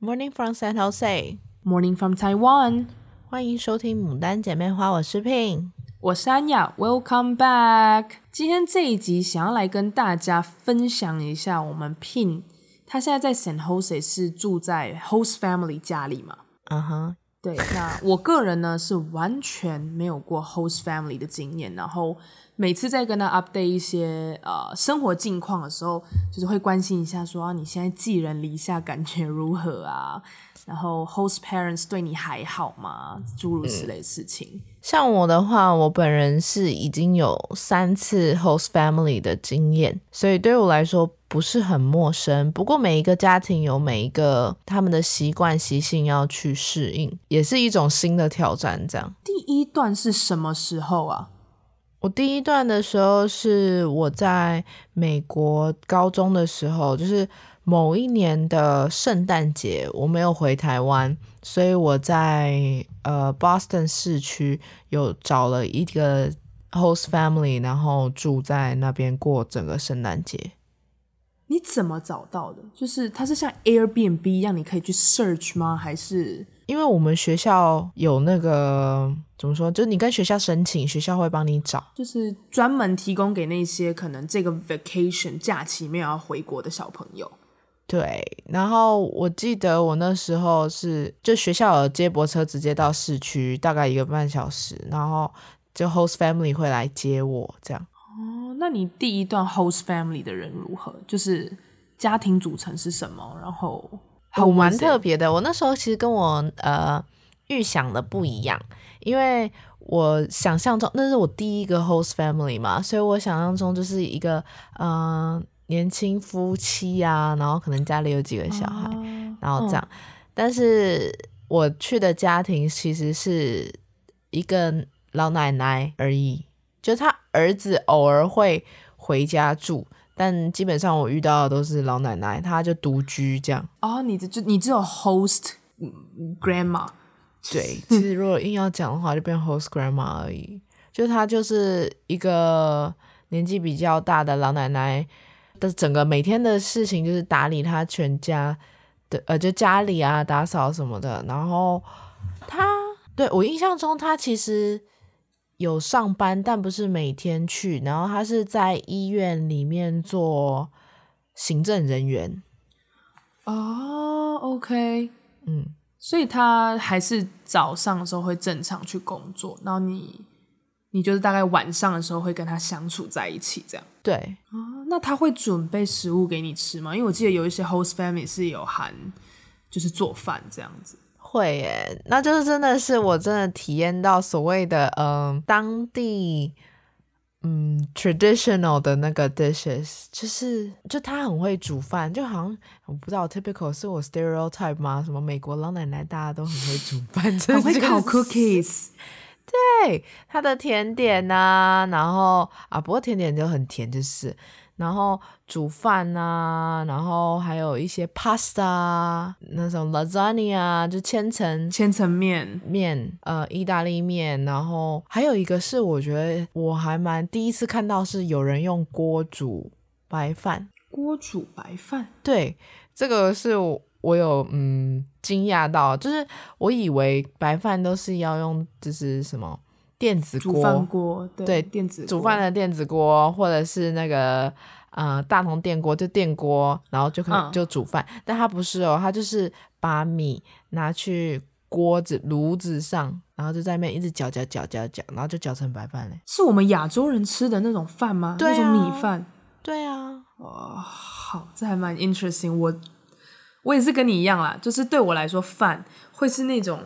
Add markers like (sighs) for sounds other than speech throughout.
Morning from San Jose. Morning from Taiwan. 欢迎收听《牡丹姐妹花》，我是 Pin，我是安雅。Welcome back。今天这一集想要来跟大家分享一下，我们 Pin 他现在在 San Jose 是住在 host family 家里嘛？嗯哼，对。(laughs) 那我个人呢是完全没有过 host family 的经验，然后。每次在跟他 update 一些呃生活近况的时候，就是会关心一下说，说啊你现在寄人篱下，感觉如何啊？然后 host parents 对你还好吗？诸如此类事情。嗯。像我的话，我本人是已经有三次 host family 的经验，所以对我来说不是很陌生。不过每一个家庭有每一个他们的习惯习性要去适应，也是一种新的挑战。这样，第一段是什么时候啊？我第一段的时候是我在美国高中的时候，就是某一年的圣诞节，我没有回台湾，所以我在呃 Boston 市区有找了一个 host family，然后住在那边过整个圣诞节。你怎么找到的？就是它是像 Airbnb 一样，你可以去 search 吗？还是？因为我们学校有那个怎么说，就是你跟学校申请，学校会帮你找，就是专门提供给那些可能这个 vacation 假期没有要回国的小朋友。对，然后我记得我那时候是就学校有接驳车直接到市区，大概一个半小时，然后就 host family 会来接我这样。哦，那你第一段 host family 的人如何？就是家庭组成是什么？然后。我蛮特别的，我那时候其实跟我呃预想的不一样，因为我想象中那是我第一个 host family 嘛，所以我想象中就是一个嗯、呃、年轻夫妻啊，然后可能家里有几个小孩，哦、然后这样。但是我去的家庭其实是一个老奶奶而已，就他儿子偶尔会回家住。但基本上我遇到的都是老奶奶，她就独居这样。哦，你的就你只有 host grandma。对，其实如果硬要讲的话，就变 host grandma 而已。就她就是一个年纪比较大的老奶奶的整个每天的事情就是打理他全家的，呃，就家里啊打扫什么的。然后他对我印象中，他其实。有上班，但不是每天去。然后他是在医院里面做行政人员。哦，OK，嗯，所以他还是早上的时候会正常去工作，然后你你就是大概晚上的时候会跟他相处在一起，这样。对。哦，那他会准备食物给你吃吗？因为我记得有一些 host family 是有含，就是做饭这样子。会耶，那就是真的是我真的体验到所谓的嗯、呃、当地嗯 traditional 的那个 dishes，就是就他很会煮饭，就好像我不知道 typical 是我 stereotype 吗？什么美国老奶奶大家都很会煮饭，(laughs) 很会烤 cookies，对，它的甜点呐、啊，然后啊不过甜点就很甜，就是。然后煮饭啊，然后还有一些 pasta，那种 lasagna 就千层千层面面，呃，意大利面。然后还有一个是我觉得我还蛮第一次看到是有人用锅煮白饭，锅煮白饭。对，这个是我，我有嗯惊讶到，就是我以为白饭都是要用就是什么。电子锅，煮饭锅，对，对电子煮饭的电子锅，或者是那个呃大同电锅，就电锅，然后就可以就煮饭。嗯、但它不是哦，它就是把米拿去锅子炉子上，然后就在那边一直搅搅搅搅搅，然后就搅成白饭嘞。是我们亚洲人吃的那种饭吗？对啊、那种米饭。对啊，哇，好，这还蛮 interesting。我我也是跟你一样啦，就是对我来说，饭会是那种。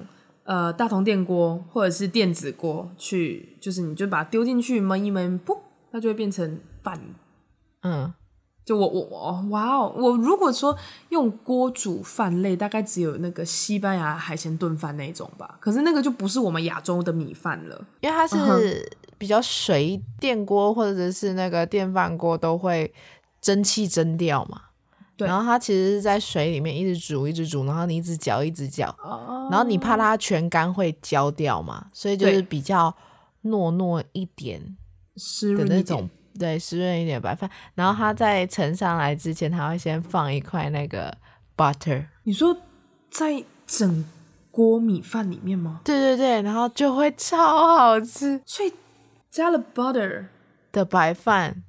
呃，大同电锅或者是电子锅，去就是你就把它丢进去焖一焖，噗，它就会变成饭。嗯，就我我我哇哦，我如果说用锅煮饭类，大概只有那个西班牙海鲜炖饭那种吧。可是那个就不是我们亚洲的米饭了，因为它是比较水，电锅或者是那个电饭锅都会蒸汽蒸掉嘛。对然后它其实是在水里面一直煮，一直煮，然后你一直搅，一直搅，哦、然后你怕它全干会焦掉嘛，所以就是比较糯糯一点湿的那种，对，湿润一点白饭。然后它在盛上来之前，它会先放一块那个 butter。你说在整锅米饭里面吗？对对对，然后就会超好吃。所以加了 butter 的白饭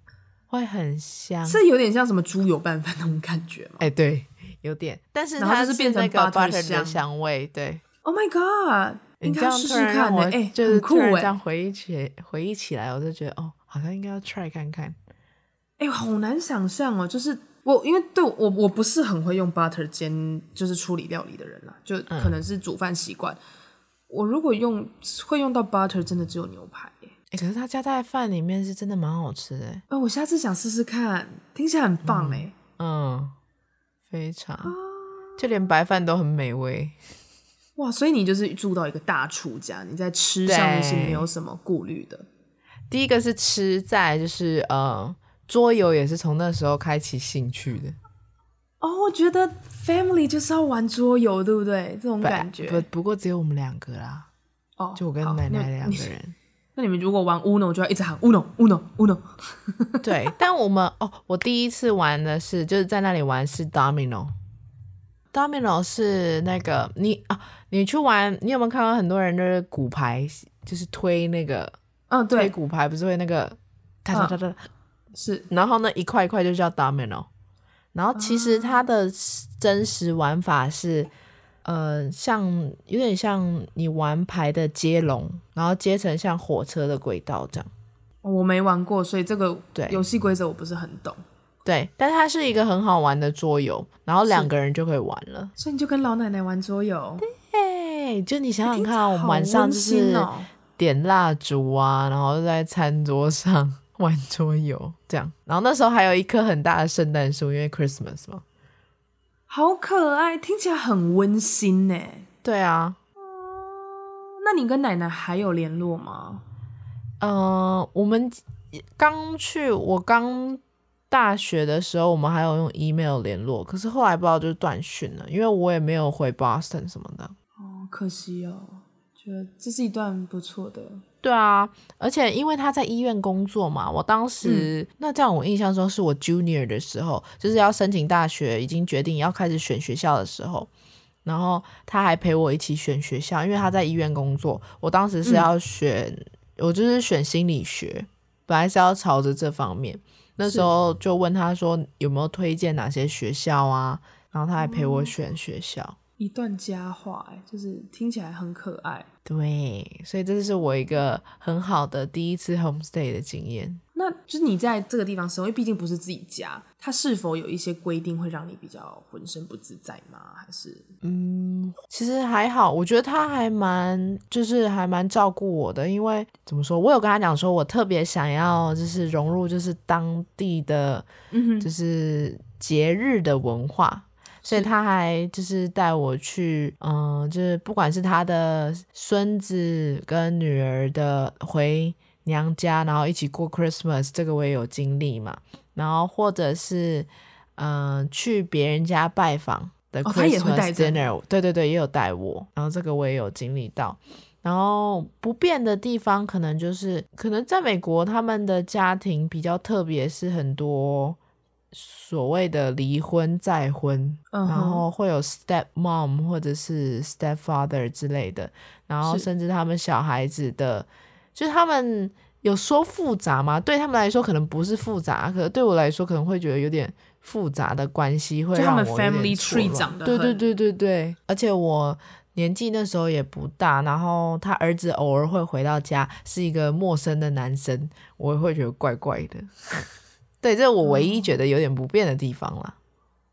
会很香，是有点像什么猪油拌饭那种感觉吗？哎，对，有点，但是它是变成 butter 的香味。对，Oh my god！你这样试试看，哎，就是酷哎。这样回忆起回忆起来，我就觉得哦，好像应该要 try 看看。哎，好难想象哦，就是我因为对我我不是很会用 butter 煎，就是处理料理的人啦，就可能是煮饭习惯。我如果用会用到 butter，真的只有牛排。哎，可是他加在饭里面是真的蛮好吃的。哎，我下次想试试看，听起来很棒哎。嗯，非常，就连白饭都很美味。哇，所以你就是住到一个大厨家，你在吃上面是没有什么顾虑的。第一个是吃，在就是呃，桌游也是从那时候开启兴趣的。哦，我觉得 family 就是要玩桌游，对不对？这种感觉。不，不过只有我们两个啦。哦，就我跟奶奶两个人。(laughs) 那你们如果玩 Uno，就要一直喊 Uno Uno Uno。(laughs) 对，但我们哦，我第一次玩的是就是在那里玩是 Domino。Domino 是那个你啊，你去玩，你有没有看到很多人就是骨牌，就是推那个，嗯，对，推骨牌不是会那个，哒哒哒哒，是，然后呢一块一块就叫 Domino，然后其实它的真实玩法是，呃，像有点像你玩牌的接龙，然后接成像火车的轨道这样。我没玩过，所以这个对游戏规则我不是很懂。对，但它是一个很好玩的桌游，然后两个人就可以玩了。所以你就跟老奶奶玩桌游？对，就你想想看，我们晚上就是点蜡烛啊，然后在餐桌上 (laughs) 玩桌游，这样。然后那时候还有一棵很大的圣诞树，因为 Christmas 嘛。好可爱，听起来很温馨呢。对啊。那你跟奶奶还有联络吗？嗯、呃，我们刚去，我刚。大学的时候，我们还有用 email 联络，可是后来不知道就是断讯了，因为我也没有回 Boston 什么的。哦，可惜哦，觉得这是一段不错的。对啊，而且因为他在医院工作嘛，我当时、嗯、那这样我印象中是我 junior 的时候，就是要申请大学，已经决定要开始选学校的时候，然后他还陪我一起选学校，因为他在医院工作。我当时是要选，嗯、我就是选心理学，本来是要朝着这方面。那时候就问他说有没有推荐哪些学校啊，然后他还陪我选学校，嗯、一段佳话哎，就是听起来很可爱。对，所以这是我一个很好的第一次 homestay 的经验。那就是你在这个地方生活，因为毕竟不是自己家，它是否有一些规定会让你比较浑身不自在吗？还是嗯，其实还好，我觉得他还蛮就是还蛮照顾我的，因为怎么说，我有跟他讲说我特别想要就是融入就是当地的就是节日的文化，嗯、所以他还就是带我去，嗯，就是不管是他的孙子跟女儿的回。娘家，然后一起过 Christmas，这个我也有经历嘛。然后或者是，嗯、呃，去别人家拜访的 Christmas dinner，、哦、对对对，也有带我。然后这个我也有经历到。然后不变的地方，可能就是可能在美国，他们的家庭比较特别，是很多所谓的离婚再婚，嗯、然后会有 step mom 或者是 stepfather 之类的。然后甚至他们小孩子的。就是他们有说复杂吗？对他们来说可能不是复杂，可是对我来说可能会觉得有点复杂的关系会让我有点错乱。family tree 长得对对对对对，而且我年纪那时候也不大，然后他儿子偶尔会回到家，是一个陌生的男生，我也会觉得怪怪的。对，这是我唯一觉得有点不便的地方啦。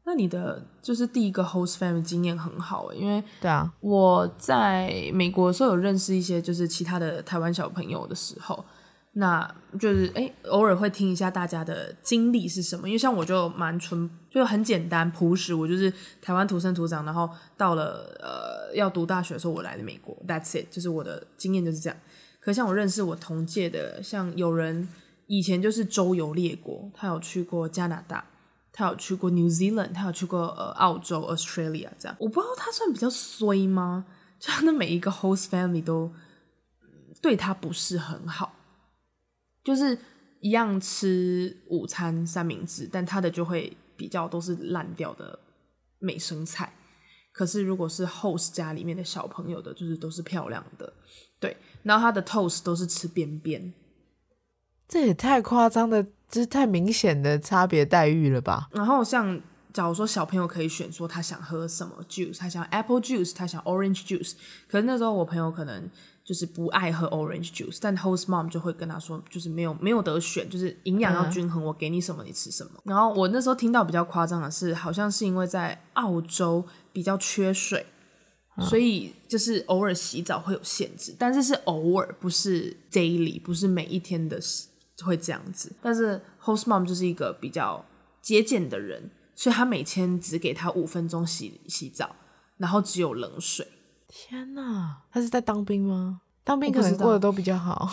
那你的就是第一个 host family 经验很好诶，因为对啊，我在美国的时候有认识一些就是其他的台湾小朋友的时候，那就是诶偶尔会听一下大家的经历是什么，因为像我就蛮纯，就很简单朴实，我就是台湾土生土长，然后到了呃要读大学的时候我来了美国，That's it，就是我的经验就是这样。可像我认识我同届的，像有人以前就是周游列国，他有去过加拿大。他有去过 New Zealand，他有去过呃澳洲 Australia 这样，我不知道他算比较衰吗？就他的每一个 host family 都对他不是很好，就是一样吃午餐三明治，但他的就会比较都是烂掉的美生菜，可是如果是 host 家里面的小朋友的，就是都是漂亮的，对。然后他的 toast 都是吃边边，这也太夸张的，就是太明显的差别待遇了吧？然后像假如说小朋友可以选说他想喝什么 juice，他想 apple juice，他想 orange juice，可是那时候我朋友可能。就是不爱喝 orange juice，但 host mom 就会跟他说，就是没有没有得选，就是营养要均衡，我给你什么你吃什么。然后我那时候听到比较夸张的是，好像是因为在澳洲比较缺水，所以就是偶尔洗澡会有限制，但是是偶尔，不是 daily，不是每一天的会这样子。但是 host mom 就是一个比较节俭的人，所以他每天只给他五分钟洗洗澡，然后只有冷水。天呐，他是在当兵吗？当兵可能过得都比较好。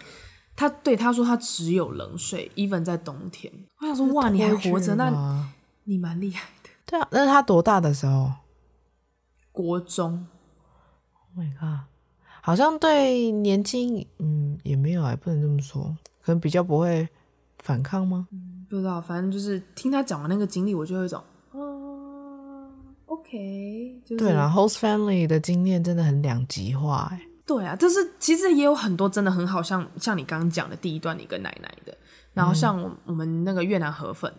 (laughs) 他对他说他只有冷水，even 在冬天。我想说哇，你还活着，那你蛮厉害的。对啊，那是他多大的时候？国中。Oh my god，好像对年轻，嗯，也没有，也不能这么说，可能比较不会反抗吗？嗯，不知道，反正就是听他讲完那个经历，我就有一种。OK，就是、对啦，host family 的经验真的很两极化哎。对啊，就是其实也有很多真的很好，像像你刚刚讲的第一段，你跟奶奶的，然后像我们那个越南河粉，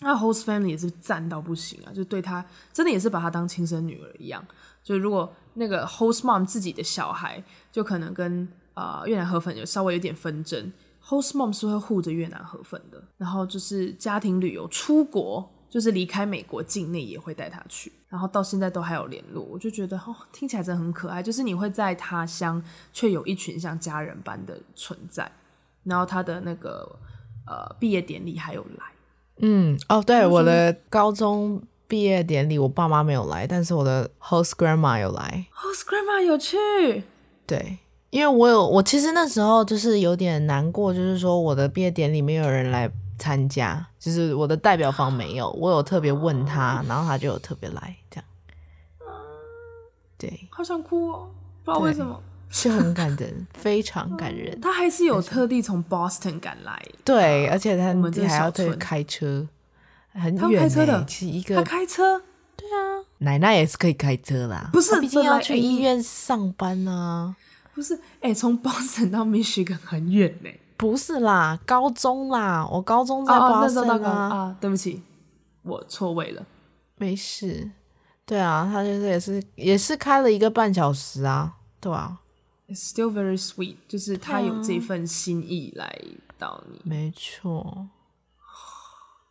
那、嗯、host family 也是赞到不行啊，就对他真的也是把他当亲生女儿一样。就如果那个 host mom 自己的小孩，就可能跟呃越南河粉有稍微有点纷争，host mom 是会护着越南河粉的。然后就是家庭旅游出国。就是离开美国境内也会带他去，然后到现在都还有联络，我就觉得哦，听起来真的很可爱。就是你会在他乡，却有一群像家人般的存在。然后他的那个呃毕业典礼还有来，嗯哦，对，我的高中毕业典礼，我爸妈没有来，但是我的 host grandma 有来，host grandma 有去，对，因为我有我其实那时候就是有点难过，就是说我的毕业典礼没有人来。参加就是我的代表方没有，我有特别问他，然后他就有特别来这样。对，好想哭哦，不知道为什么，是很感人，非常感人。(laughs) 他还是有特地从 Boston 赶来，对，而且他还要特别开车，很远。他开车的，是一个他开车，对啊，奶奶也是可以开车啦，不是，毕竟要去医院上班啊。不是，哎，从 Boston 到 Michigan 很远呢。不是啦，高中啦，我高中在巴生啊，啊，啊。对不起，我错位了。没事，对啊，他就是也是也是开了一个半小时啊，对啊。It's still very sweet，就是他有这份心意来到你。没错，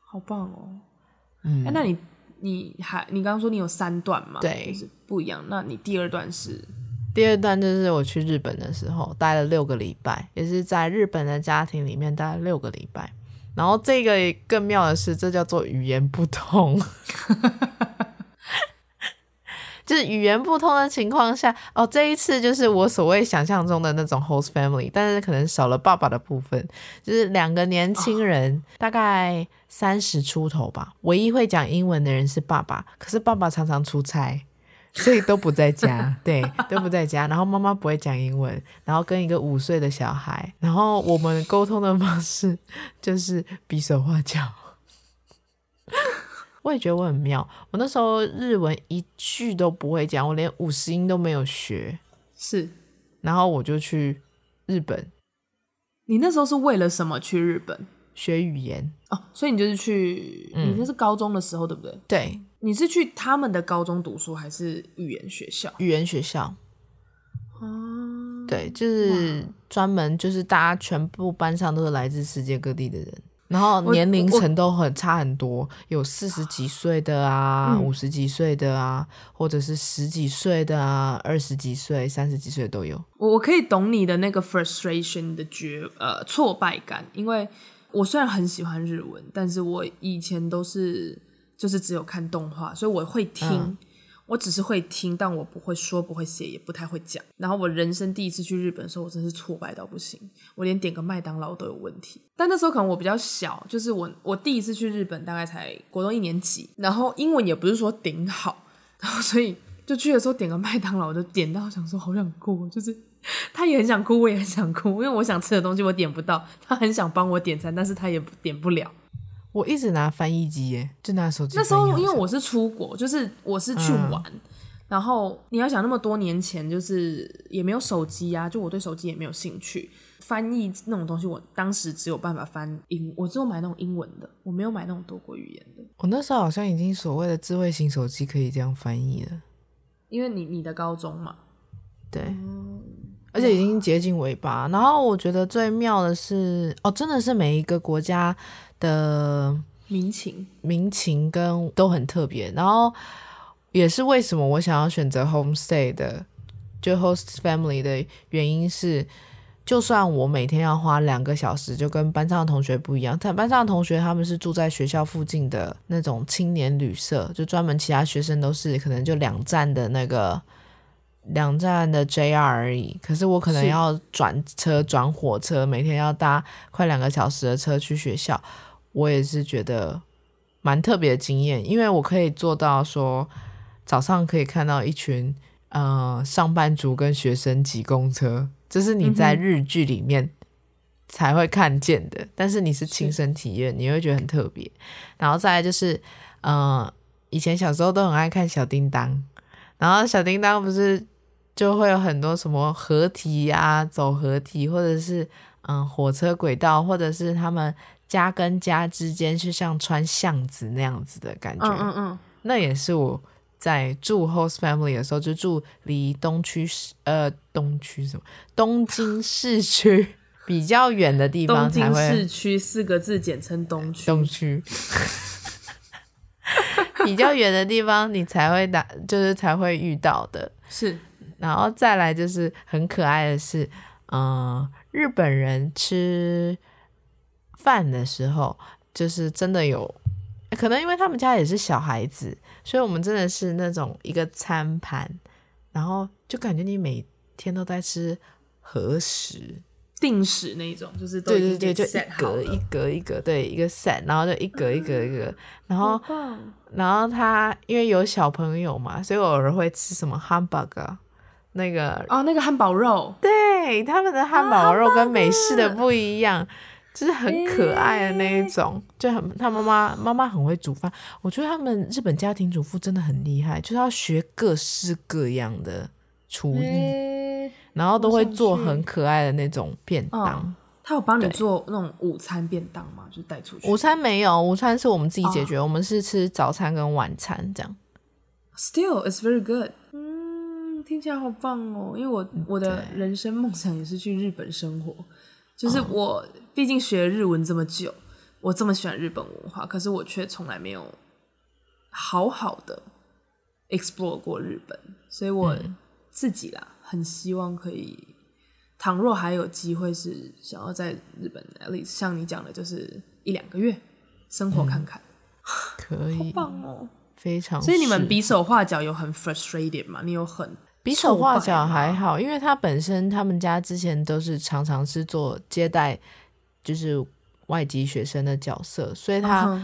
好棒哦。嗯，欸、那你你还你刚刚说你有三段嘛？对，就是不一样。那你第二段是？第二段就是我去日本的时候，待了六个礼拜，也是在日本的家庭里面待了六个礼拜。然后这个更妙的是，这叫做语言不通，(laughs) 就是语言不通的情况下，哦，这一次就是我所谓想象中的那种 host family，但是可能少了爸爸的部分，就是两个年轻人，大概三十出头吧，唯一会讲英文的人是爸爸，可是爸爸常常出差。所以都不在家，对，都不在家。然后妈妈不会讲英文，然后跟一个五岁的小孩，然后我们沟通的方式就是比手画脚。(laughs) 我也觉得我很妙，我那时候日文一句都不会讲，我连五十音都没有学。是，然后我就去日本。你那时候是为了什么去日本？学语言哦，所以你就是去，嗯、你那是高中的时候，对不对？对。你是去他们的高中读书，还是语言学校？语言学校。哦，对，就是专门就是大家全部班上都是来自世界各地的人，然后年龄层都很差很多，有四十几岁的啊，五十几岁的啊，或者是十几岁的啊，二十几岁、三十几岁都有。我我可以懂你的那个 frustration 的觉呃挫败感，因为我虽然很喜欢日文，但是我以前都是。就是只有看动画，所以我会听，嗯、我只是会听，但我不会说，不会写，也不太会讲。然后我人生第一次去日本的时候，我真是挫败到不行，我连点个麦当劳都有问题。但那时候可能我比较小，就是我我第一次去日本大概才国中一年级，然后英文也不是说顶好，然后所以就去的时候点个麦当劳，我就点到想说好想哭，就是 (laughs) 他也很想哭，我也很想哭，因为我想吃的东西我点不到，他很想帮我点餐，但是他也点不了。我一直拿翻译机耶，就拿手机。那时候因为我是出国，就是我是去玩，嗯、然后你要想那么多年前，就是也没有手机啊，就我对手机也没有兴趣。翻译那种东西，我当时只有办法翻英，我只有买那种英文的，我没有买那种多国语言的。我那时候好像已经所谓的智慧型手机可以这样翻译了，因为你你的高中嘛，对，嗯、而且已经接近尾巴。然后我觉得最妙的是，哦，真的是每一个国家的民情，民情跟都很特别。然后也是为什么我想要选择 homestay 的，就 host family 的原因是。就算我每天要花两个小时，就跟班上的同学不一样。但班上的同学他们是住在学校附近的那种青年旅社，就专门其他学生都是可能就两站的那个两站的 JR 而已。可是我可能要转车转火车，每天要搭快两个小时的车去学校。我也是觉得蛮特别的经验，因为我可以做到说早上可以看到一群呃上班族跟学生挤公车。这是你在日剧里面才会看见的，嗯、但是你是亲身体验，你会觉得很特别。然后再来就是，嗯、呃，以前小时候都很爱看小叮当，然后小叮当不是就会有很多什么合体啊，走合体，或者是嗯火车轨道，或者是他们家跟家之间是像穿巷子那样子的感觉。嗯嗯嗯，那也是我。在住 host family 的时候，就住离东区市呃东区什么东京市区比较远的地方才会。东京市区四个字简称东区。东区比较远的地方，你才会打，就是才会遇到的。是，然后再来就是很可爱的是，嗯、呃，日本人吃饭的时候，就是真的有。可能因为他们家也是小孩子，所以我们真的是那种一个餐盘，然后就感觉你每天都在吃和食、定时那种，就是对对对，就一格一格一格，对一个 set，然后就一格一格一格，嗯、然后然后他因为有小朋友嘛，所以我偶尔会吃什么 hamburger，那个哦那个汉堡肉，对他们的汉堡肉跟美式的不一样。就是很可爱的那一种，欸、就很他妈妈妈妈很会煮饭，我觉得他们日本家庭主妇真的很厉害，就是要学各式各样的厨艺，欸、然后都会做很可爱的那种便当。哦、他有帮你做那种午餐便当吗？就带出去？午餐没有，午餐是我们自己解决，哦、我们是吃早餐跟晚餐这样。Still, it's very good。嗯，听起来好棒哦，因为我我的人生梦想也是去日本生活。就是我，毕竟学日文这么久，我这么喜欢日本文化，可是我却从来没有好好的 explore 过日本，所以我自己啦，很希望可以，倘若还有机会是想要在日本，at least 像你讲的，就是一两个月生活看看，可以，好棒哦，非常。所以你们比手画脚有很 frustrated 吗？你有很？比手画脚还好，因为他本身他们家之前都是常常是做接待，就是外籍学生的角色，所以他、uh huh.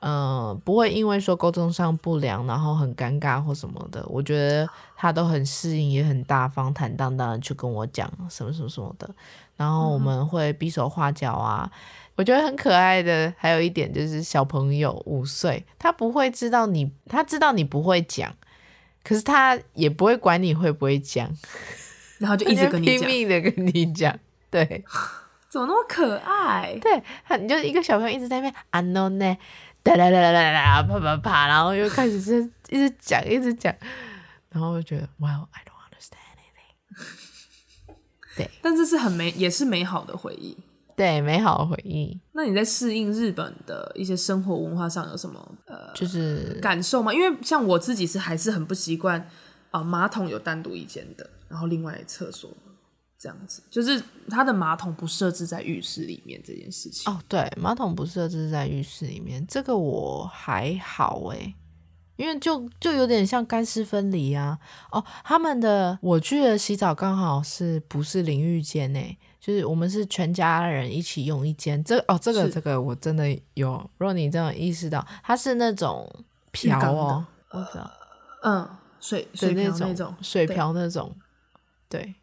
呃不会因为说沟通上不良，然后很尴尬或什么的。我觉得他都很适应，也很大方坦荡荡的去跟我讲什么什么什么的。然后我们会比手画脚啊，uh huh. 我觉得很可爱的。还有一点就是小朋友五岁，他不会知道你，他知道你不会讲。可是他也不会管你会不会讲，然后就一直跟你讲，拼命的跟你讲，对，(laughs) 怎么那么可爱？对，他你就一个小朋友一直在那边啊 no 呢，哒哒哒哒哒哒，啪啪啪，然后又开始是 (laughs) 一直讲一直讲，然后我就觉得 Well I don't understand anything。对，但这是很美，也是美好的回忆。对，美好的回忆。那你在适应日本的一些生活文化上有什么呃，就是感受吗？因为像我自己是还是很不习惯啊，马桶有单独一间的，然后另外厕所这样子，就是它的马桶不设置在浴室里面这件事情。哦，对，马桶不设置在浴室里面，这个我还好诶，因为就就有点像干湿分离啊。哦，他们的我去的洗澡刚好是不是淋浴间诶？就是我们是全家人一起用一间，这个、哦，这个是这个我真的有。如果你这样意识到，它是那种瓢哦，我知道，嗯，水水瓢那种水瓢那种，对，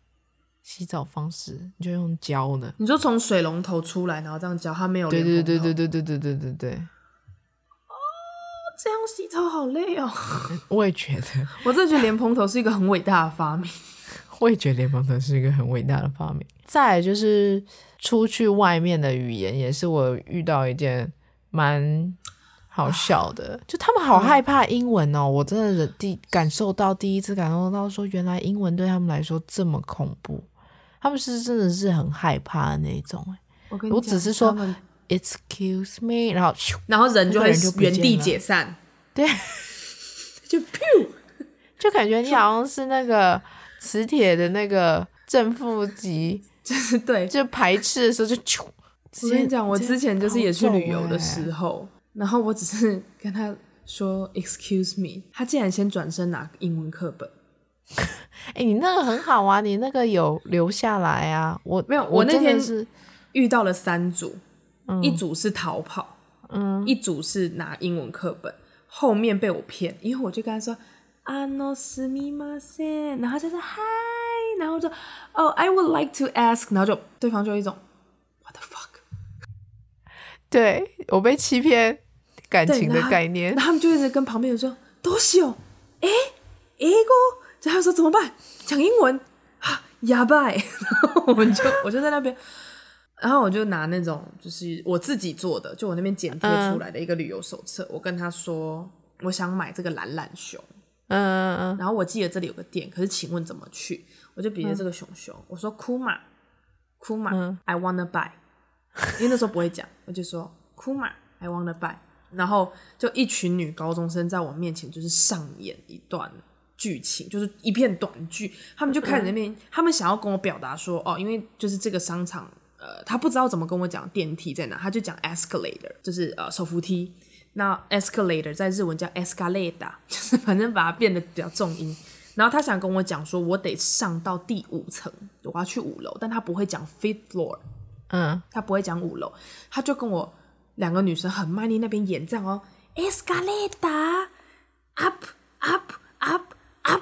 洗澡方式你就用浇的。你就从水龙头出来，然后这样浇，它没有。对对对对对对对对对对。哦这样洗头好累哦。(laughs) 我也觉得，我真的觉得莲蓬头是一个很伟大的发明。我也觉得莲蓬头是一个很伟大的发明。再来就是出去外面的语言，也是我遇到一件蛮好笑的，就他们好害怕英文哦。嗯、我真的第感受到第一次感受到说，原来英文对他们来说这么恐怖，他们是真的是很害怕的那种。我跟我只是说 excuse me，然后然后人就会原地解散，对，(laughs) 就就感觉你好像是那个磁铁的那个正负极，(laughs) 就是对，就排斥的时候就啾。(laughs) 我跟你讲，我之前就是也去旅游的时候。然后我只是跟他说 “excuse me”，他竟然先转身拿英文课本。(laughs) 哎、欸，你那个很好啊，你那个有留下来啊。我没有，我那天是遇到了三组，嗯、一组是逃跑，嗯，一组是拿英文课本，后面被我骗，因为我就跟他说“あのすみません”，然后就说 “hi”，然后就“哦、oh,，I would like to ask”，然后就对方就有一种 “what the fuck”，对我被欺骗。感情的概念，然后他们就一直跟旁边人说：“多久？哎，英语？”然后说：“怎么办？讲英文(gasps) 啊，哑巴。”(laughs) 然后我们就(laughs) 我就在那边，然后我就拿那种就是我自己做的，就我那边剪贴出来的一个旅游手册。嗯、我跟他说：“我想买这个懒懒熊。” 嗯嗯嗯。然后我记得这里有个店，可是请问怎么去？我就比着这个熊熊，我说：“Kuma Kuma I wanna buy。”因为那时候不会讲，我就说：“Kuma I wanna buy。”然后就一群女高中生在我面前就是上演一段剧情，就是一片短剧。他们就开始那边，嗯、他们想要跟我表达说，哦，因为就是这个商场，呃，他不知道怎么跟我讲电梯在哪，他就讲 escalator，就是呃手扶梯。那 escalator 在日文叫 escalada，(laughs) 就是反正把它变得比较重音。然后他想跟我讲说，我得上到第五层，我要去五楼，但他不会讲 fifth floor，嗯，他不会讲五楼，他就跟我。两个女生很卖力那边演这样哦，escalator up up up up，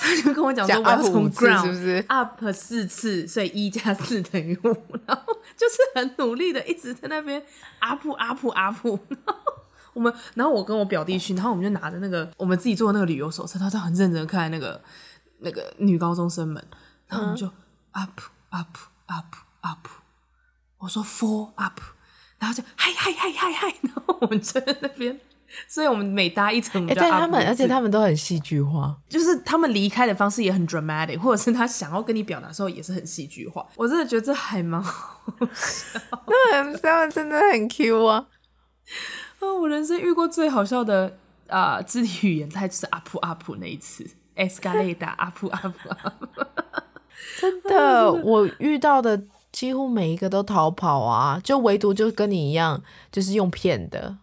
他就跟我讲说我要从 ground 是不是 up 四次，所以一加四等于五，然后就是很努力的一直在那边 up up up，然后我们，然后我跟我表弟去，然后我们就拿着那个我们自己做的那个旅游手册，他就很认真看那个那个女高中生们，然后我们就 up up up up，我说 four up。然后就嗨嗨嗨嗨嗨，(laughs) 然后我们就在那边，所以我们每搭一层，哎、欸，对他们，而且他们都很戏剧化，就是他们离开的方式也很 dramatic，或者是他想要跟你表达的时候也是很戏剧化。我真的觉得这还蛮好笑，(laughs) 那很他们真的很 Q 啊！啊，我人生遇过最好笑的啊、呃、肢体语言，它就是阿普阿普那一次，escalator up up up，真的，我遇到的。几乎每一个都逃跑啊，就唯独就跟你一样，就是用骗的，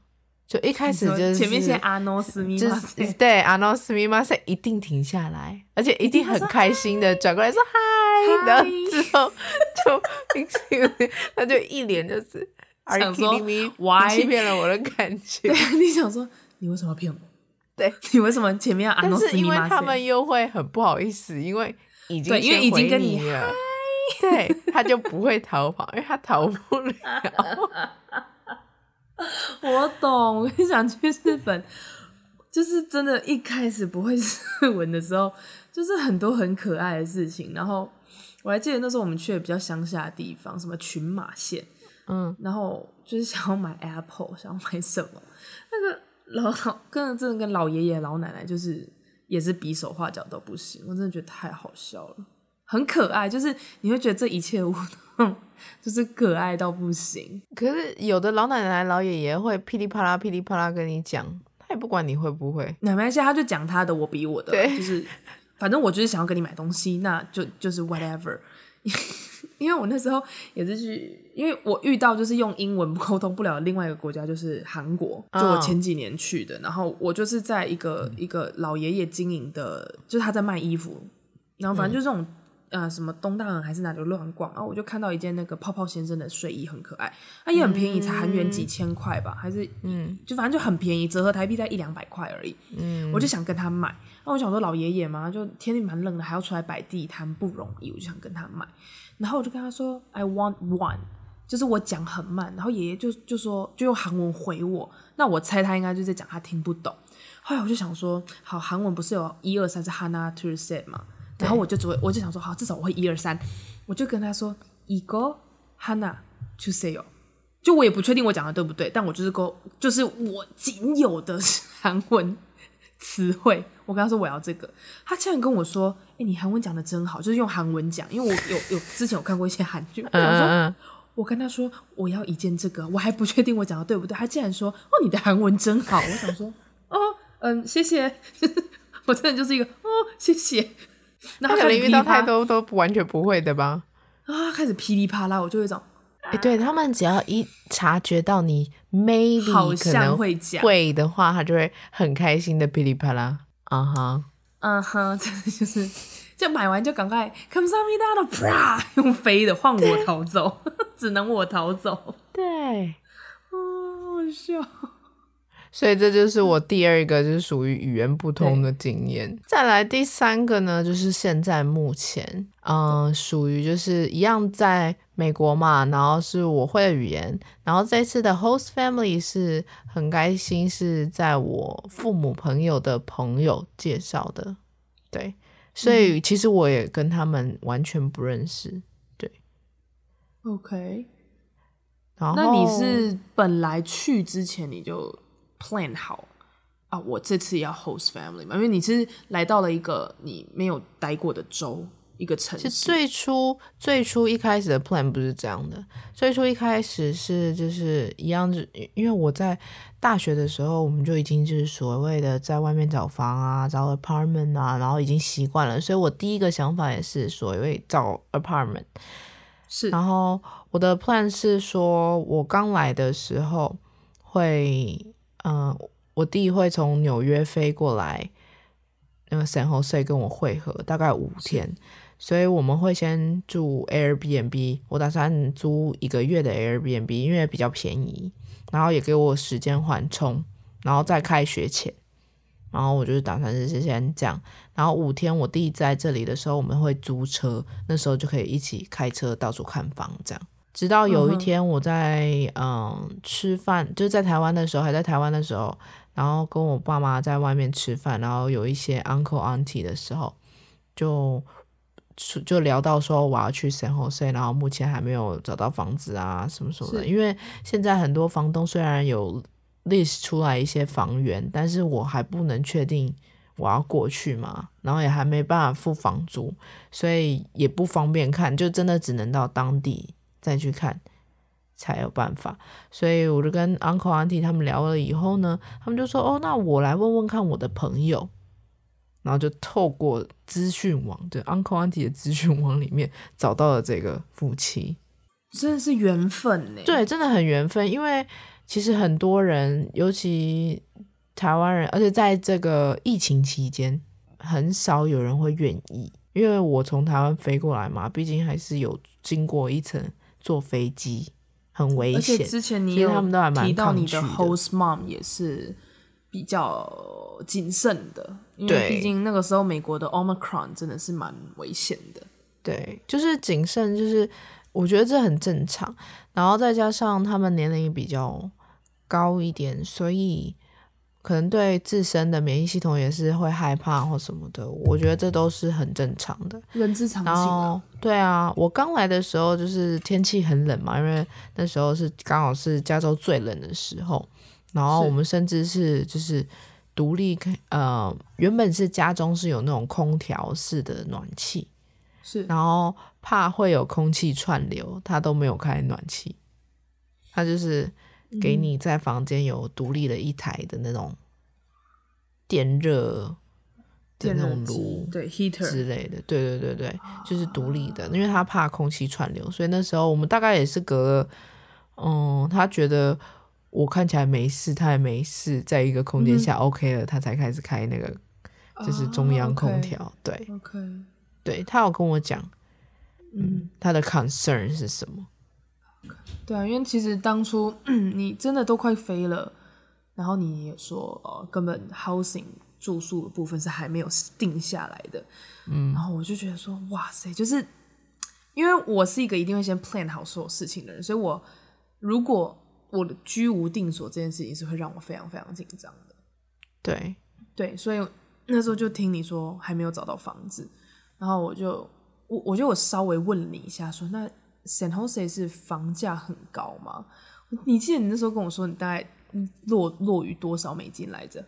就一开始就是前面先阿诺斯密马是、对阿诺斯密马塞一定停下来，而且一定很开心的转过来说嗨，然后之后就他就一脸就是想说 me, 你欺骗了我的感情，对，你想说你为什么要骗我？对，你为什么前面要？但是因为他们又会很不好意思，因为已经对，因为已经跟你了。对，他就不会逃跑，因为他逃不了。(laughs) 我懂，我跟你讲，去日本就是真的，一开始不会日文的时候，就是很多很可爱的事情。然后我还记得那时候我们去的比较乡下的地方，什么群马县，嗯，然后就是想要买 Apple，想要买什么，那个老老跟真的跟老爷爷老奶奶就是也是比手画脚都不行，我真的觉得太好笑了。很可爱，就是你会觉得这一切物就是可爱到不行。可是有的老奶奶、老爷爷会噼里啪啦、噼里啪啦跟你讲，他也不管你会不会。没关系，他就讲他的，我比我的，对就是反正我就是想要跟你买东西，那就就是 whatever。(laughs) 因为我那时候也是去，因为我遇到就是用英文沟通不了的另外一个国家，就是韩国，就我前几年去的。Oh. 然后我就是在一个一个老爷爷经营的，就是他在卖衣服，然后反正就这种。嗯呃，什么东大门还是哪里乱逛，然后我就看到一件那个泡泡先生的睡衣，很可爱，它也很便宜，才韩元几千块吧，还是嗯，就反正就很便宜，折合台币在一两百块而已。嗯，我就想跟他买，那我想说老爷爷嘛，就天气蛮冷的，还要出来摆地摊不容易，我就想跟他买，然后我就跟他说 I want one，就是我讲很慢，然后爷爷就就说就用韩文回我，那我猜他应该就在讲他听不懂。后来我就想说，好，韩文不是有一二三是 Hana to say 嘛，然后我就只会我就想说，好，至少我会一二三，我就跟他说一个 Hana to say 哦，就我也不确定我讲的对不对，但我就是够，就是我仅有的 (laughs) 韩文词汇，我跟他说我要这个，他竟然跟我说，哎、欸，你韩文讲的真好，就是用韩文讲，因为我有有之前有看过一些韩剧，我想说。我跟他说我要一件这个，我还不确定我讲的对不对。他竟然说：“哦，你的韩文真好。”我想说：“哦，嗯，谢谢。(laughs) ”我真的就是一个哦，谢谢。然后可能遇到太多都完全不会的吧？啊，开始噼里啪啦，我就会种。哎、欸，对他们只要一察觉到你 maybe 好像会讲会的话，他就会很开心的噼里啪啦。啊哈，嗯哼，真的就是。就买完就赶快，come on me down 啪，用飞的换我逃走，(laughs) 只能我逃走。对，哦，好笑。所以这就是我第二个，就是属于语言不通的经验。再来第三个呢，就是现在目前，嗯、呃，属于就是一样在美国嘛，然后是我会的语言，然后这次的 host family 是很开心，是在我父母朋友的朋友介绍的，对。所以其实我也跟他们完全不认识，对。OK，然后那你是本来去之前你就 plan 好啊？我这次要 host family 嘛？因为你是来到了一个你没有待过的州。一个城市，最初最初一开始的 plan 不是这样的。最初一开始是就是一样，就因为我在大学的时候，我们就已经就是所谓的在外面找房啊，找 apartment 啊，然后已经习惯了。所以我第一个想法也是所谓找 apartment。是，然后我的 plan 是说，我刚来的时候会，嗯、呃，我弟会从纽约飞过来，那个 San Jose 跟我会合，大概五天。所以我们会先住 Airbnb，我打算租一个月的 Airbnb，因为比较便宜，然后也给我时间缓冲，然后再开学前，然后我就是打算是先这样，然后五天我弟在这里的时候，我们会租车，那时候就可以一起开车到处看房，这样，直到有一天我在嗯吃饭，就是在台湾的时候，还在台湾的时候，然后跟我爸妈在外面吃饭，然后有一些 uncle auntie 的时候，就。就聊到说我要去 San Jose，然后目前还没有找到房子啊什么什么的，因为现在很多房东虽然有 list 出来一些房源，但是我还不能确定我要过去嘛，然后也还没办法付房租，所以也不方便看，就真的只能到当地再去看才有办法。所以我就跟 Uncle Auntie 他们聊了以后呢，他们就说哦，那我来问问看我的朋友。然后就透过资讯网，对 Uncle Auntie 的资讯网里面找到了这个夫妻，真的是缘分呢。对，真的很缘分，因为其实很多人，尤其台湾人，而且在这个疫情期间，很少有人会愿意。因为我从台湾飞过来嘛，毕竟还是有经过一层坐飞机，很危险。而且之前你有他们都还蛮提到你的 host mom 也是比较谨慎的。因为毕竟那个时候美国的 Omicron 真的是蛮危险的。对，就是谨慎，就是我觉得这很正常。然后再加上他们年龄也比较高一点，所以可能对自身的免疫系统也是会害怕或什么的。我觉得这都是很正常的，人之常情啊。对啊，我刚来的时候就是天气很冷嘛，因为那时候是刚好是加州最冷的时候，然后我们甚至是就是。独立开，呃，原本是家中是有那种空调式的暖气，是，然后怕会有空气串流，他都没有开暖气，他就是给你在房间有独立的一台的那种电热的那种炉，对，heater。之类的，对对对对，就是独立的，因为他怕空气串流，所以那时候我们大概也是隔了，嗯，他觉得。我看起来没事，他也没事，在一个空间下 OK 了，嗯，他才开始开那个，就是中央空调。Oh. 对，OK，对他有跟我讲，嗯，他的 concern 是什么？对啊，因为其实当初 (clears throat) 你真的都快飞了，然后你也说哦，根本 housing 住宿的部分是还没有定下来的，嗯，然后我就觉得说，哇塞，就是。因为我是一个一定会先 plan 好所有事情的人，所以我如果我的居无定所这件事情是会让我非常非常紧张的。对对，所以那时候就听你说还没有找到房子，然后我就我我觉得我稍微问了你一下说，说那 San Jose 是房价很高吗？你记得你那时候跟我说你大概落落于多少美金来着？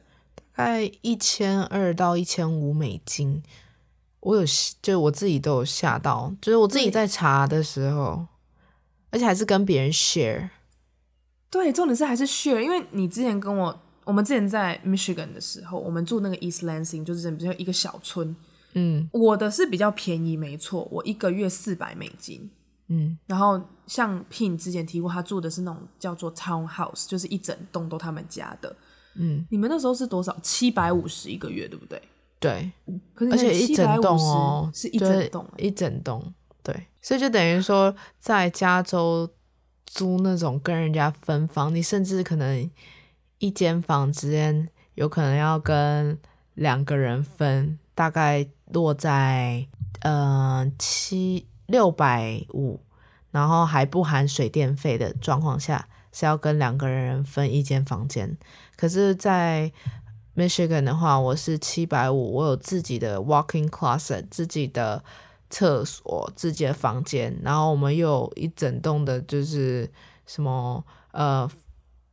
大概一千二到一千五美金。我有，就我自己都有吓到，就是我自己在查的时候，而且还是跟别人 share。对，重点是还是 share，因为你之前跟我，我们之前在 Michigan 的时候，我们住那个 East Lansing，就是比较一个小村。嗯，我的是比较便宜，没错，我一个月四百美金。嗯，然后像 Pin 之前提过，他住的是那种叫做 Townhouse，就是一整栋都他们家的。嗯，你们那时候是多少？七百五十一个月，对不对？对，可是而且一整栋哦，是一整栋，一整栋，对，所以就等于说，在加州租那种跟人家分房，你甚至可能一间房之间有可能要跟两个人分，大概落在呃七六百五，然后还不含水电费的状况下，是要跟两个人分一间房间，可是，在 Michigan 的话，我是七百五，我有自己的 Walking closet，自己的厕所，自己的房间，然后我们又有一整栋的，就是什么呃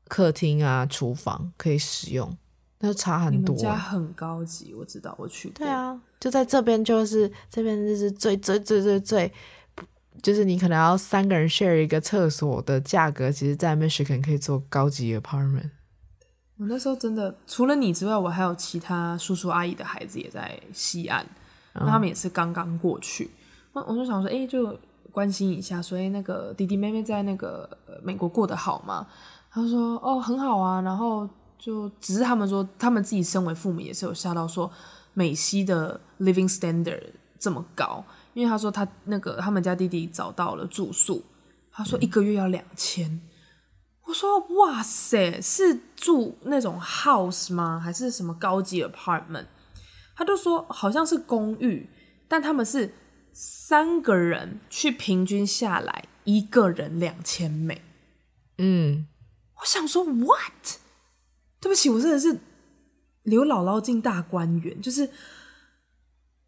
客厅啊、厨房可以使用，那就差很多。你们家很高级，我知道，我去过。对啊，就在这边，就是这边就是最最最最最，就是你可能要三个人 share 一个厕所的价格，其实在 Michigan 可以做高级 apartment。我那时候真的除了你之外，我还有其他叔叔阿姨的孩子也在西岸，他们也是刚刚过去。我我就想说，哎、欸，就关心一下，所以那个弟弟妹妹在那个美国过得好吗？他说，哦，很好啊。然后就只是他们说，他们自己身为父母也是有吓到，说美西的 living standard 这么高，因为他说他那个他们家弟弟找到了住宿，他说一个月要两千。嗯我说哇塞，是住那种 house 吗？还是什么高级 apartment？他就说好像是公寓，但他们是三个人去平均下来，一个人两千美。嗯，我想说 what？对不起，我真的是刘姥姥进大观园，就是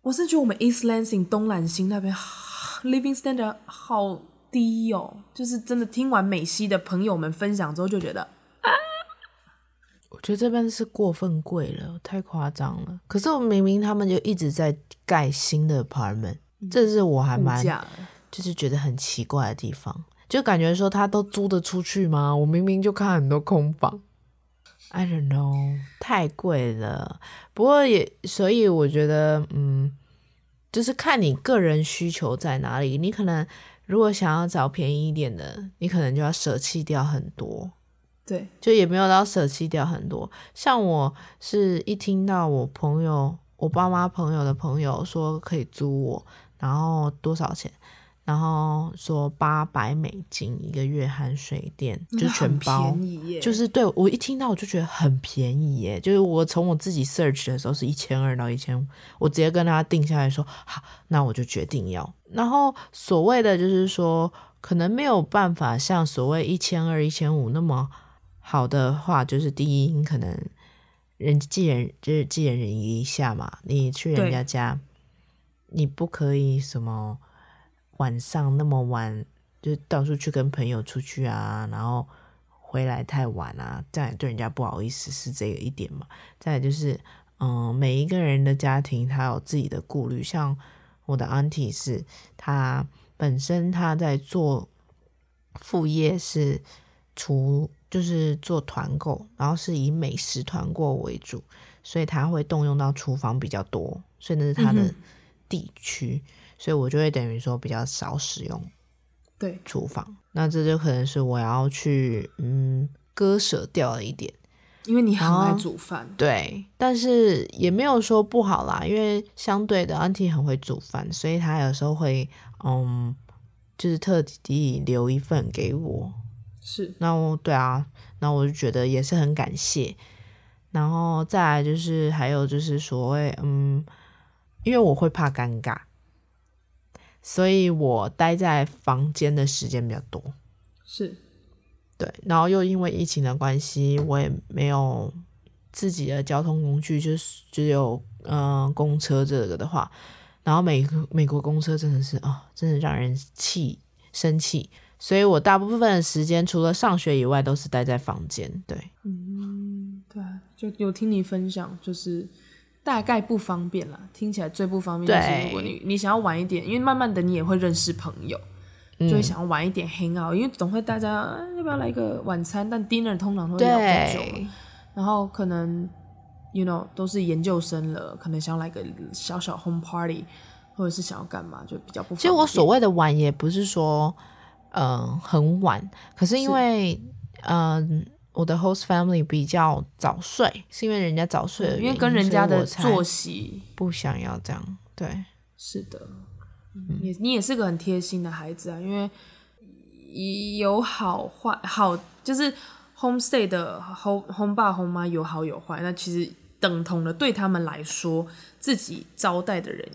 我是觉得我们 East Lansing 东兰星那边 (sighs) living standard 好。低哦，就是真的。听完美西的朋友们分享之后，就觉得啊，我觉得这边是过分贵了，太夸张了。可是我明明他们就一直在盖新的 apartment，这是我还蛮就是觉得很奇怪的地方，就感觉说他都租得出去吗？我明明就看很多空房，I don't know，太贵了。不过也所以我觉得，嗯，就是看你个人需求在哪里，你可能。如果想要找便宜一点的，你可能就要舍弃掉很多。对，就也没有到舍弃掉很多。像我是一听到我朋友、我爸妈朋友的朋友说可以租我，然后多少钱？然后说八百美金一个月含水电，(laughs) 就全包，就是对我一听到我就觉得很便宜耶。就是我从我自己 search 的时候是一千二到一千五，我直接跟他定下来说好，那我就决定要。然后所谓的就是说，可能没有办法像所谓一千二、一千五那么好的话，就是第一，你可能人寄人就是寄人篱一下嘛，你去人家家，你不可以什么。晚上那么晚就到处去跟朋友出去啊，然后回来太晚啊，这样对人家不好意思，是这个一点嘛。再来就是，嗯，每一个人的家庭他有自己的顾虑，像我的 auntie 是，她本身她在做副业是厨，就是做团购，然后是以美食团购为主，所以他会动用到厨房比较多，所以那是他的地区。嗯所以我就会等于说比较少使用，对。厨房，那这就可能是我要去嗯割舍掉了一点，因为你很爱煮饭，对，但是也没有说不好啦，因为相对的 Auntie 很会煮饭，所以他有时候会嗯就是特地留一份给我，是，那我对啊，那我就觉得也是很感谢，然后再来就是还有就是所谓嗯，因为我会怕尴尬。所以我待在房间的时间比较多。是，对，然后又因为疫情的关系，我也没有自己的交通工具，就是只有嗯、呃、公车这个的话，然后美美国公车真的是啊、哦，真的让人气生气。所以我大部分的时间除了上学以外，都是待在房间。对，嗯，对，就有听你分享，就是大概不方便啦。听起来最不方便就是如果你你想要晚一点，因为慢慢的你也会认识朋友，就会想要晚一点 hang out，、嗯、因为总会大家、啊、要不要来一个晚餐？但 dinner 通常都会聊很久，然后可能 you know 都是研究生了，可能想要来个小小 home party，或者是想要干嘛，就比较不方便。其实我所谓的晚也不是说。嗯、呃，很晚，可是因为嗯、呃，我的 host family 比较早睡，是因为人家早睡的原因，因为跟人家的作息不想要这样。对，是的，也、嗯、你也是个很贴心的孩子啊，因为有好坏，好就是 homestay 的 home home 爸 home 妈有好有坏，那其实等同的对他们来说，自己招待的人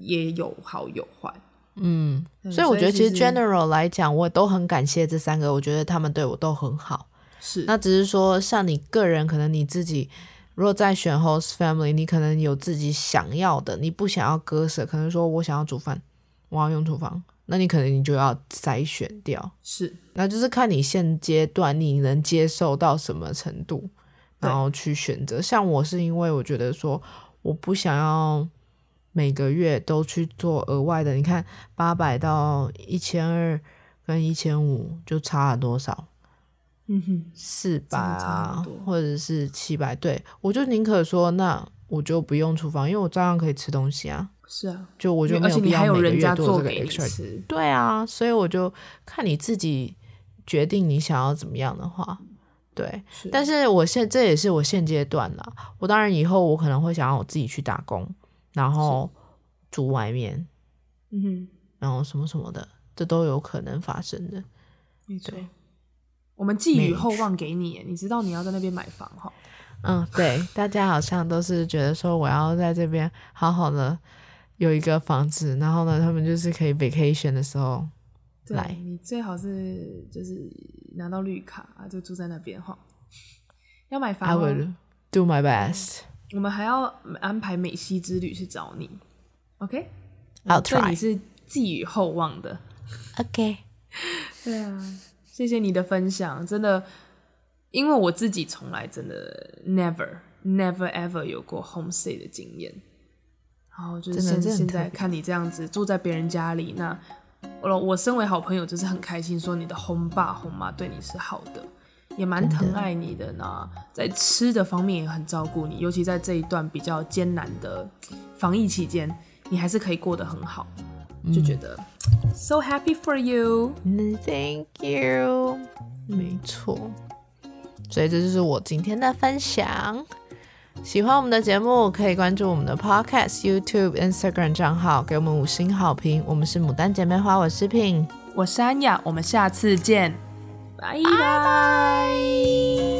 也有好有坏。嗯，所以我觉得其实 general 来讲，我都很感谢这三个，我觉得他们对我都很好。是，那只是说像你个人，可能你自己如果在选 host family，你可能有自己想要的，你不想要割舍，可能说我想要煮饭，我要用厨房，那你可能你就要筛选掉。是，那就是看你现阶段你能接受到什么程度，然后去选择。像我是因为我觉得说我不想要。每个月都去做额外的，你看八百到一千二跟一千五就差了多少？嗯哼，四百啊，或者是七百。对，我就宁可说，那我就不用厨房，因为我照样可以吃东西啊。是啊，就我就没有必要每个月做这个 extra。对啊，所以我就看你自己决定你想要怎么样的话，对。是，但是我现这也是我现阶段啦，我当然以后我可能会想要我自己去打工。然后住外面，嗯哼，然后什么什么的，这都有可能发生的。没错，我们寄予厚望给你，你知道你要在那边买房哈。嗯，对，大家好像都是觉得说我要在这边好好的有一个房子，然后呢，他们就是可以 vacation 的时候来。你最好是就是拿到绿卡啊，就住在那边哈。要买房，I will do my best。我们还要安排美西之旅去找你 try。对你是寄予厚望的，OK？(laughs) 对啊，谢谢你的分享，真的，因为我自己从来真的 never never ever 有过 homestay 的经验，然后就是现现在看你这样子住在别人家里，那我我身为好朋友就是很开心，说你的 home 爸 home 妈对你是好的。也蛮疼爱你的呢，在吃的方面也很照顾你，尤其在这一段比较艰难的防疫期间，你还是可以过得很好，就觉得、嗯、so happy for you。Thank you。没错，所以这就是我今天的分享。喜欢我们的节目，可以关注我们的 Podcast、YouTube、Instagram 账号，给我们五星好评。我们是牡丹姐妹花，我是 Pin，我是安雅，我们下次见。拜拜。